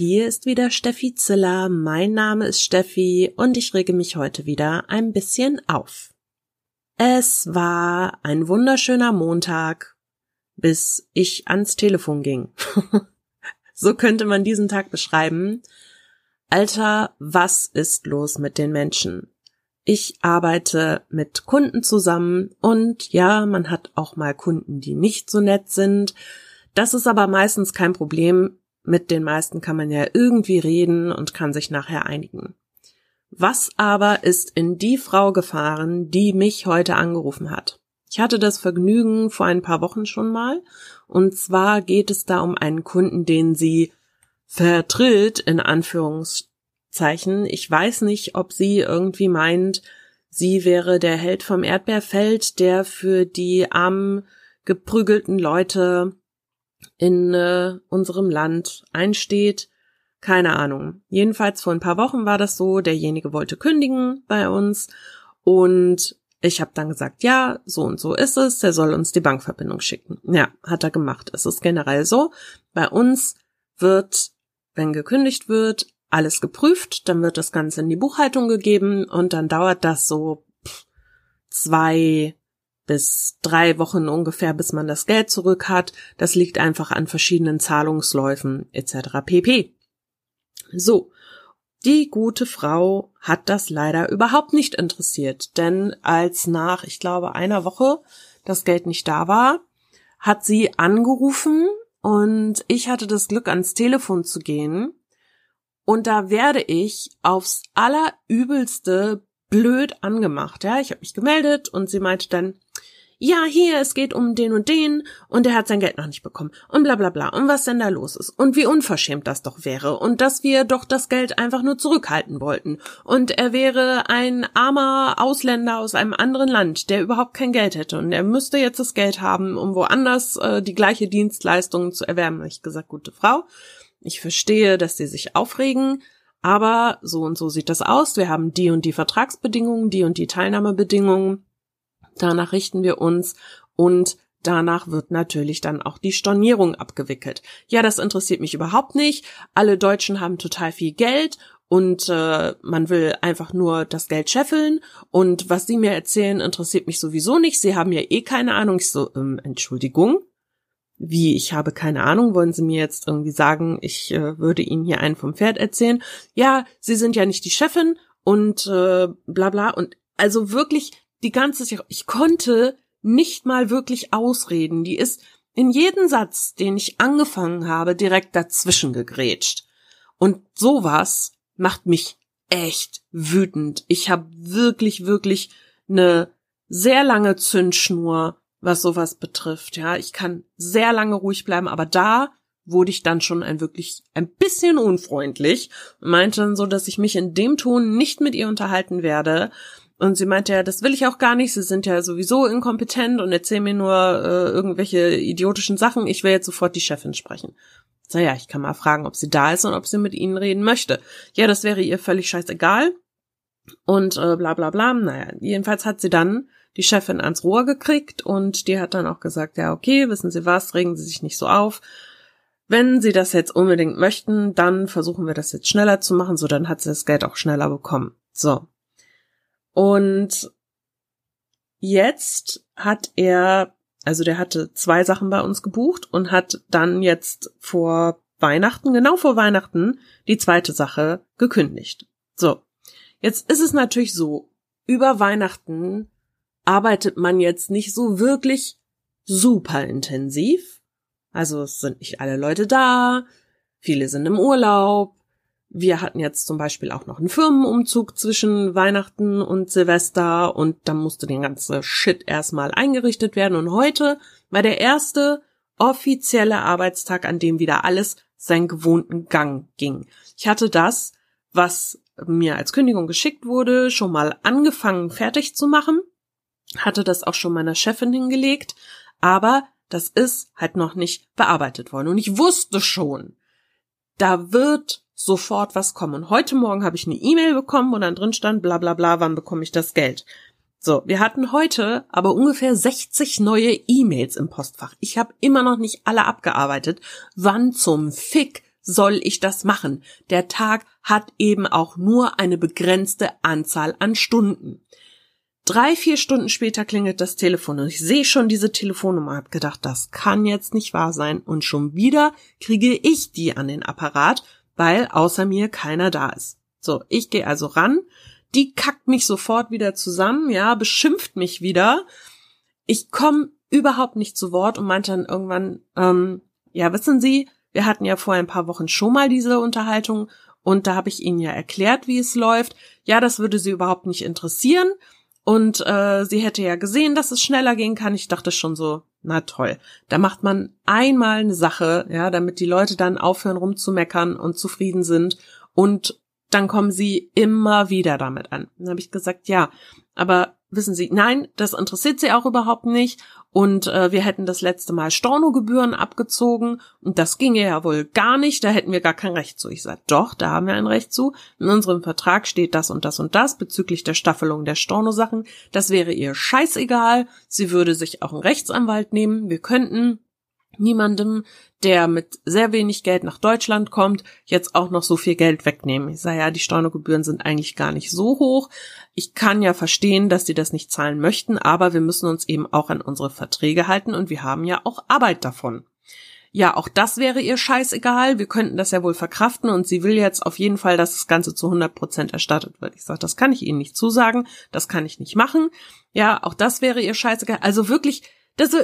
hier ist wieder Steffi Ziller. Mein Name ist Steffi und ich rege mich heute wieder ein bisschen auf. Es war ein wunderschöner Montag, bis ich ans Telefon ging. so könnte man diesen Tag beschreiben. Alter, was ist los mit den Menschen? Ich arbeite mit Kunden zusammen und ja, man hat auch mal Kunden, die nicht so nett sind. Das ist aber meistens kein Problem. Mit den meisten kann man ja irgendwie reden und kann sich nachher einigen. Was aber ist in die Frau gefahren, die mich heute angerufen hat? Ich hatte das Vergnügen vor ein paar Wochen schon mal. Und zwar geht es da um einen Kunden, den sie vertritt, in Anführungszeichen. Ich weiß nicht, ob sie irgendwie meint, sie wäre der Held vom Erdbeerfeld, der für die armen, geprügelten Leute in äh, unserem Land einsteht. Keine Ahnung. Jedenfalls vor ein paar Wochen war das so, derjenige wollte kündigen bei uns und ich habe dann gesagt, ja, so und so ist es, der soll uns die Bankverbindung schicken. Ja, hat er gemacht. Es ist generell so, bei uns wird, wenn gekündigt wird, alles geprüft, dann wird das Ganze in die Buchhaltung gegeben und dann dauert das so zwei bis drei Wochen ungefähr, bis man das Geld zurück hat. Das liegt einfach an verschiedenen Zahlungsläufen etc. pp. So, die gute Frau hat das leider überhaupt nicht interessiert, denn als nach, ich glaube, einer Woche das Geld nicht da war, hat sie angerufen und ich hatte das Glück, ans Telefon zu gehen. Und da werde ich aufs allerübelste blöd angemacht. Ja, ich habe mich gemeldet und sie meinte dann, ja, hier, es geht um den und den und der hat sein Geld noch nicht bekommen und bla bla bla und was denn da los ist und wie unverschämt das doch wäre und dass wir doch das Geld einfach nur zurückhalten wollten und er wäre ein armer Ausländer aus einem anderen Land, der überhaupt kein Geld hätte und er müsste jetzt das Geld haben, um woanders äh, die gleiche Dienstleistung zu erwerben. Ich gesagt, gute Frau, ich verstehe, dass Sie sich aufregen, aber so und so sieht das aus. Wir haben die und die Vertragsbedingungen, die und die Teilnahmebedingungen Danach richten wir uns und Danach wird natürlich dann auch die Stornierung abgewickelt. Ja, das interessiert mich überhaupt nicht. Alle Deutschen haben total viel Geld und äh, man will einfach nur das Geld scheffeln. Und was Sie mir erzählen, interessiert mich sowieso nicht. Sie haben ja eh keine Ahnung. Ich so, ähm, Entschuldigung. Wie, ich habe keine Ahnung. Wollen Sie mir jetzt irgendwie sagen, ich äh, würde Ihnen hier einen vom Pferd erzählen? Ja, Sie sind ja nicht die Chefin und äh, bla bla. Und also wirklich die ganze ich konnte nicht mal wirklich ausreden. Die ist in jeden Satz, den ich angefangen habe, direkt dazwischen gegrätscht. Und sowas macht mich echt wütend. Ich habe wirklich, wirklich eine sehr lange Zündschnur, was sowas betrifft. Ja, ich kann sehr lange ruhig bleiben, aber da wurde ich dann schon ein wirklich ein bisschen unfreundlich und meinte dann so, dass ich mich in dem Ton nicht mit ihr unterhalten werde, und sie meinte ja, das will ich auch gar nicht, sie sind ja sowieso inkompetent und erzählen mir nur äh, irgendwelche idiotischen Sachen, ich will jetzt sofort die Chefin sprechen. So ja, ich kann mal fragen, ob sie da ist und ob sie mit ihnen reden möchte. Ja, das wäre ihr völlig scheißegal. Und äh, bla bla bla. Naja, jedenfalls hat sie dann die Chefin ans Rohr gekriegt und die hat dann auch gesagt, ja, okay, wissen Sie was, regen Sie sich nicht so auf. Wenn Sie das jetzt unbedingt möchten, dann versuchen wir das jetzt schneller zu machen, so dann hat sie das Geld auch schneller bekommen. So, und jetzt hat er, also der hatte zwei Sachen bei uns gebucht und hat dann jetzt vor Weihnachten, genau vor Weihnachten, die zweite Sache gekündigt. So. Jetzt ist es natürlich so, über Weihnachten arbeitet man jetzt nicht so wirklich super intensiv. Also es sind nicht alle Leute da, viele sind im Urlaub, wir hatten jetzt zum Beispiel auch noch einen Firmenumzug zwischen Weihnachten und Silvester und dann musste den ganze Shit erstmal eingerichtet werden und heute war der erste offizielle Arbeitstag, an dem wieder alles seinen gewohnten Gang ging. Ich hatte das, was mir als Kündigung geschickt wurde, schon mal angefangen fertig zu machen, hatte das auch schon meiner Chefin hingelegt, aber das ist halt noch nicht bearbeitet worden und ich wusste schon, da wird sofort was kommen. Heute Morgen habe ich eine E-Mail bekommen und dann drin stand, bla bla bla, wann bekomme ich das Geld? So, wir hatten heute aber ungefähr 60 neue E-Mails im Postfach. Ich habe immer noch nicht alle abgearbeitet. Wann zum Fick soll ich das machen? Der Tag hat eben auch nur eine begrenzte Anzahl an Stunden. Drei, vier Stunden später klingelt das Telefon und ich sehe schon diese Telefonnummer, hab gedacht, das kann jetzt nicht wahr sein und schon wieder kriege ich die an den Apparat, weil außer mir keiner da ist. So, ich gehe also ran, die kackt mich sofort wieder zusammen, ja, beschimpft mich wieder. Ich komme überhaupt nicht zu Wort und meinte dann irgendwann, ähm, ja, wissen Sie, wir hatten ja vor ein paar Wochen schon mal diese Unterhaltung und da habe ich Ihnen ja erklärt, wie es läuft. Ja, das würde Sie überhaupt nicht interessieren. Und äh, sie hätte ja gesehen, dass es schneller gehen kann. Ich dachte schon so, na toll. Da macht man einmal eine Sache, ja, damit die Leute dann aufhören rumzumeckern und zufrieden sind. Und dann kommen sie immer wieder damit an. Dann habe ich gesagt, ja, aber wissen Sie, nein, das interessiert Sie auch überhaupt nicht und äh, wir hätten das letzte Mal Stornogebühren abgezogen und das ginge ja wohl gar nicht, da hätten wir gar kein Recht zu. Ich sage, doch, da haben wir ein Recht zu. In unserem Vertrag steht das und das und das bezüglich der Staffelung der Stornosachen. Das wäre ihr scheißegal. Sie würde sich auch einen Rechtsanwalt nehmen. Wir könnten niemandem, der mit sehr wenig Geld nach Deutschland kommt, jetzt auch noch so viel Geld wegnehmen. Ich sage ja, die Steuergebühren sind eigentlich gar nicht so hoch. Ich kann ja verstehen, dass die das nicht zahlen möchten, aber wir müssen uns eben auch an unsere Verträge halten und wir haben ja auch Arbeit davon. Ja, auch das wäre ihr scheißegal. Wir könnten das ja wohl verkraften und sie will jetzt auf jeden Fall, dass das Ganze zu 100 Prozent erstattet wird. Ich sage, das kann ich Ihnen nicht zusagen, das kann ich nicht machen. Ja, auch das wäre ihr scheißegal. Also wirklich, das,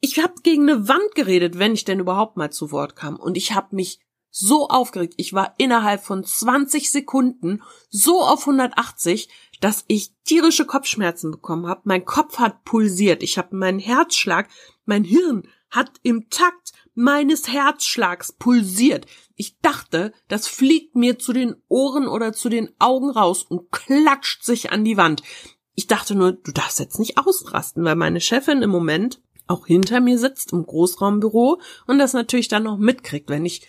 ich habe gegen eine Wand geredet, wenn ich denn überhaupt mal zu Wort kam. Und ich habe mich so aufgeregt. Ich war innerhalb von 20 Sekunden so auf 180, dass ich tierische Kopfschmerzen bekommen habe. Mein Kopf hat pulsiert. Ich habe meinen Herzschlag, mein Hirn hat im Takt meines Herzschlags pulsiert. Ich dachte, das fliegt mir zu den Ohren oder zu den Augen raus und klatscht sich an die Wand. Ich dachte nur, du darfst jetzt nicht ausrasten, weil meine Chefin im Moment auch hinter mir sitzt im Großraumbüro und das natürlich dann noch mitkriegt, wenn ich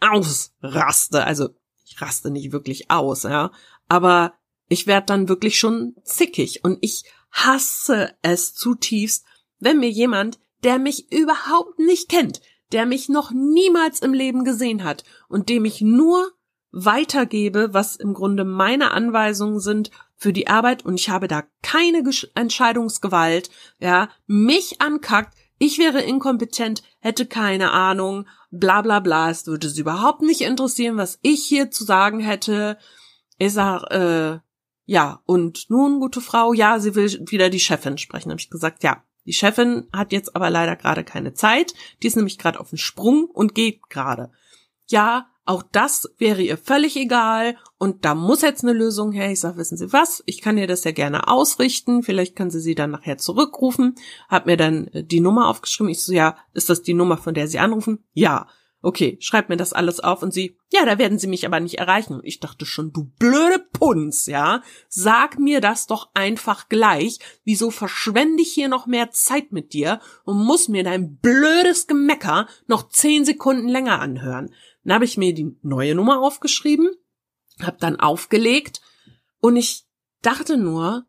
ausraste. Also ich raste nicht wirklich aus, ja, aber ich werde dann wirklich schon zickig und ich hasse es zutiefst, wenn mir jemand, der mich überhaupt nicht kennt, der mich noch niemals im Leben gesehen hat und dem ich nur weitergebe, was im Grunde meine Anweisungen sind für die Arbeit und ich habe da keine Entscheidungsgewalt, ja, mich ankackt, ich wäre inkompetent, hätte keine Ahnung, bla bla bla, es würde sie überhaupt nicht interessieren, was ich hier zu sagen hätte. Ich sag, äh, ja, und nun, gute Frau, ja, sie will wieder die Chefin sprechen. Habe ich gesagt, ja. Die Chefin hat jetzt aber leider gerade keine Zeit. Die ist nämlich gerade auf dem Sprung und geht gerade. Ja, auch das wäre ihr völlig egal und da muss jetzt eine Lösung her. Ich sage, wissen Sie was, ich kann ihr das ja gerne ausrichten, vielleicht können Sie sie dann nachher zurückrufen. Hab mir dann äh, die Nummer aufgeschrieben. Ich so, ja, ist das die Nummer, von der Sie anrufen? Ja. Okay, schreibt mir das alles auf und sie, ja, da werden sie mich aber nicht erreichen. Ich dachte schon, du blöde Punz, ja? Sag mir das doch einfach gleich. Wieso verschwende ich hier noch mehr Zeit mit dir und muss mir dein blödes Gemecker noch zehn Sekunden länger anhören? Dann habe ich mir die neue Nummer aufgeschrieben, habe dann aufgelegt und ich dachte nur,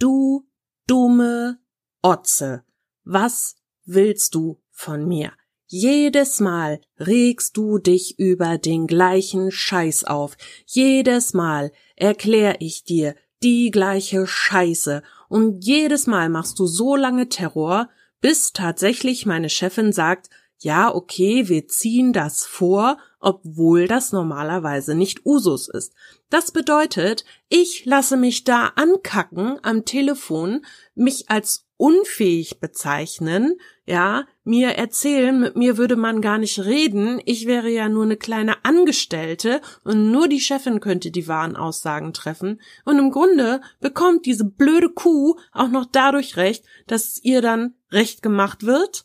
du dumme Otze, was willst du von mir? Jedes Mal regst du dich über den gleichen Scheiß auf. Jedes Mal erklär ich dir die gleiche Scheiße. Und jedes Mal machst du so lange Terror, bis tatsächlich meine Chefin sagt, ja, okay, wir ziehen das vor, obwohl das normalerweise nicht Usus ist. Das bedeutet, ich lasse mich da ankacken am Telefon, mich als unfähig bezeichnen, ja, mir erzählen, mit mir würde man gar nicht reden, ich wäre ja nur eine kleine Angestellte und nur die Chefin könnte die wahren Aussagen treffen, und im Grunde bekommt diese blöde Kuh auch noch dadurch recht, dass es ihr dann recht gemacht wird?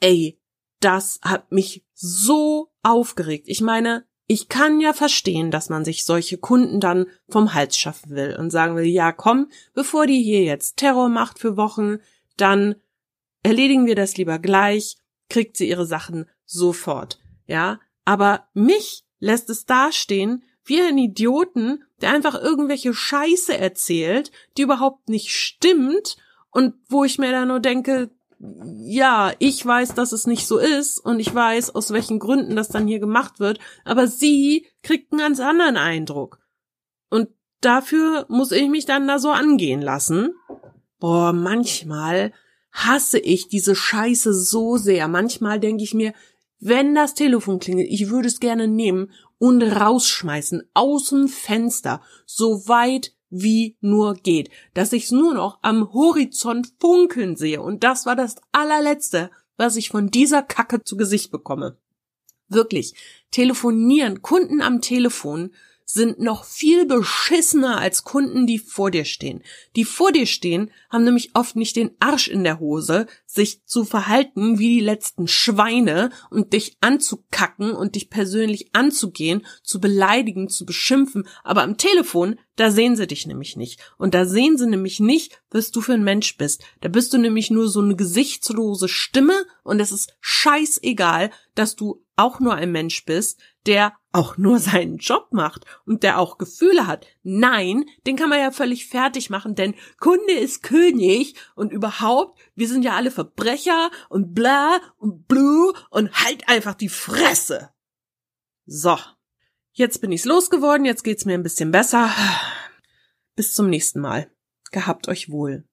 Ey, das hat mich so aufgeregt. Ich meine, ich kann ja verstehen, dass man sich solche Kunden dann vom Hals schaffen will und sagen will, ja komm, bevor die hier jetzt Terror macht für Wochen, dann erledigen wir das lieber gleich, kriegt sie ihre Sachen sofort. Ja, aber mich lässt es dastehen wie ein Idioten, der einfach irgendwelche Scheiße erzählt, die überhaupt nicht stimmt und wo ich mir da nur denke, ja, ich weiß, dass es nicht so ist und ich weiß, aus welchen Gründen das dann hier gemacht wird, aber sie kriegt einen ganz anderen Eindruck. Und dafür muss ich mich dann da so angehen lassen. Boah, manchmal hasse ich diese Scheiße so sehr. Manchmal denke ich mir, wenn das Telefon klingelt, ich würde es gerne nehmen und rausschmeißen aus dem Fenster, so weit wie nur geht, dass ich es nur noch am Horizont funkeln sehe. Und das war das allerletzte, was ich von dieser Kacke zu Gesicht bekomme. Wirklich. Telefonieren, Kunden am Telefon sind noch viel beschissener als Kunden, die vor dir stehen. Die vor dir stehen, haben nämlich oft nicht den Arsch in der Hose, sich zu verhalten wie die letzten Schweine und dich anzukacken und dich persönlich anzugehen, zu beleidigen, zu beschimpfen. Aber am Telefon, da sehen sie dich nämlich nicht. Und da sehen sie nämlich nicht, was du für ein Mensch bist. Da bist du nämlich nur so eine gesichtslose Stimme und es ist scheißegal, dass du auch nur ein Mensch bist, der auch nur seinen Job macht und der auch Gefühle hat. Nein, den kann man ja völlig fertig machen, denn Kunde ist König und überhaupt, wir sind ja alle Verbrecher und bla und blue und halt einfach die Fresse. So. Jetzt bin ich's losgeworden, jetzt geht's mir ein bisschen besser. Bis zum nächsten Mal. Gehabt euch wohl.